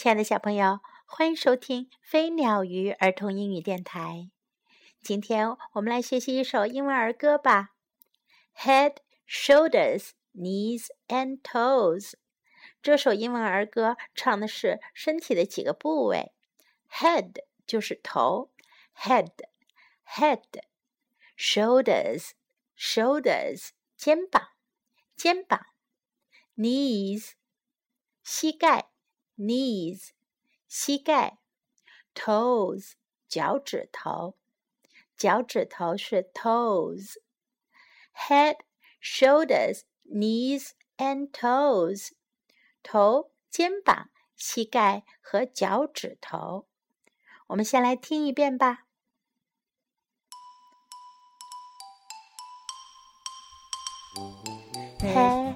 亲爱的小朋友，欢迎收听飞鸟鱼儿童英语电台。今天我们来学习一首英文儿歌吧。Head, shoulders, knees and toes。这首英文儿歌唱的是身体的几个部位。Head 就是头，head，head。Shoulders，shoulders，肩膀，肩膀。Knees，膝盖。knees 膝盖，toes 脚趾头，脚趾头是 toes。head, shoulders, knees and toes 头、肩膀、膝盖和脚趾头。我们先来听一遍吧。Head,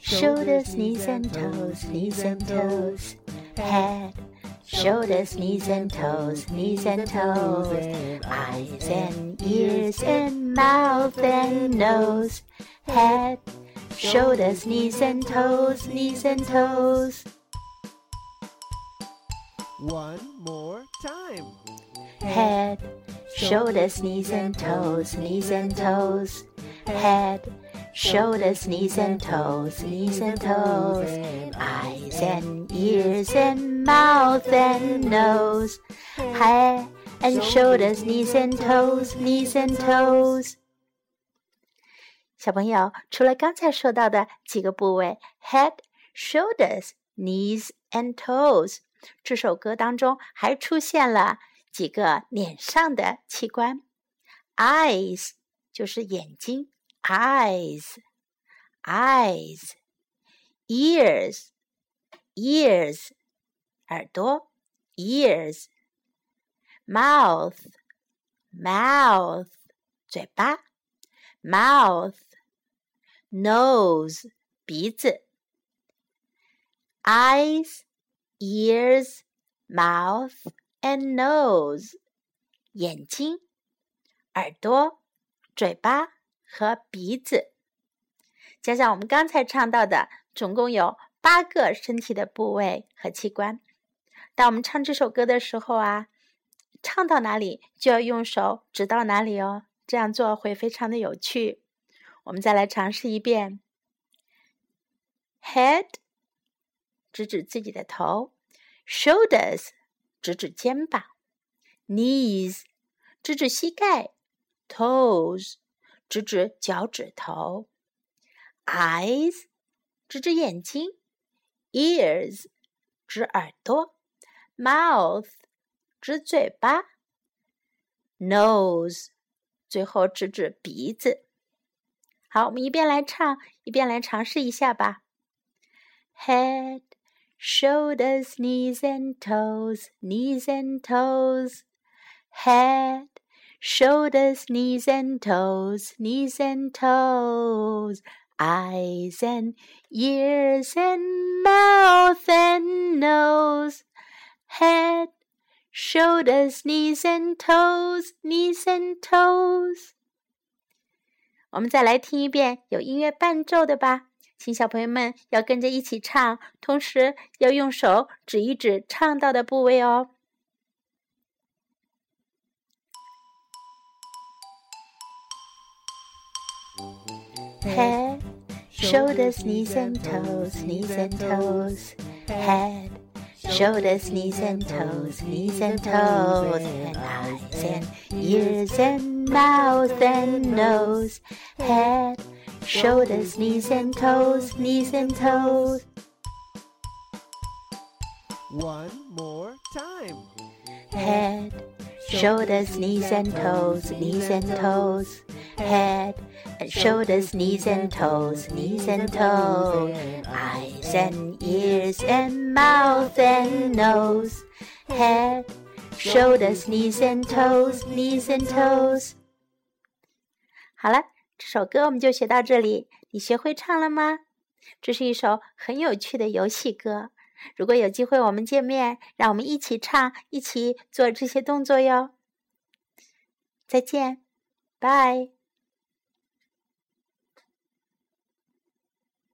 shoulders, knees and toes, knees and toes head, shoulders, knees and toes, knees and toes, eyes and ears and mouth and nose, head, shoulders, knees and toes, knees and toes. One more time. Head, shoulders, knees and toes, knees and toes, head, shoulders, knees and toes, knees and toes, eyes and ears and mouth and nose, head and shoulders, knees and toes, knees and toes。小朋友，除了刚才说到的几个部位，head、shoulders、knees and toes，这首歌当中还出现了几个脸上的器官，eyes 就是眼睛。 eyes, eyes, ears, ears, 耳朵，ears, mouth, mouth, 嘴巴，mouth, nose, 鼻子，eyes, ears, mouth and nose, 眼睛，耳朵，嘴巴。 和鼻子，加上我们刚才唱到的，总共有八个身体的部位和器官。当我们唱这首歌的时候啊，唱到哪里就要用手指到哪里哦，这样做会非常的有趣。我们再来尝试一遍：head 指指自己的头，shoulders 指指肩膀，knees 指指膝盖，toes。指指脚趾头，eyes 指指眼睛，ears 指耳朵，mouth 指嘴巴，nose 最后指指鼻子。好，我们一边来唱，一边来尝试一下吧。Head, shoulders, knees and toes, knees and toes, head shoulders, knees and toes, knees and toes, eyes and ears and mouth and nose, head, shoulders, knees and toes, knees and toes。我们再来听一遍有音乐伴奏的吧，请小朋友们要跟着一起唱，同时要用手指一指唱到的部位哦。Head, shoulders, knees and toes, knees and toes. Head, shoulders, knees and toes, knees and toes. And eyes and ears and mouth and nose. Head, shoulders, knees and toes, knees and toes. One more time. Head, shoulders, knees and toes, knees and toes. Head, and shoulders, knees and toes, knees and toes, eyes and ears and mouth and nose, head, shoulders, knees and toes, knees and toes。好了，这首歌我们就学到这里。你学会唱了吗？这是一首很有趣的游戏歌。如果有机会我们见面，让我们一起唱，一起做这些动作哟。再见，拜。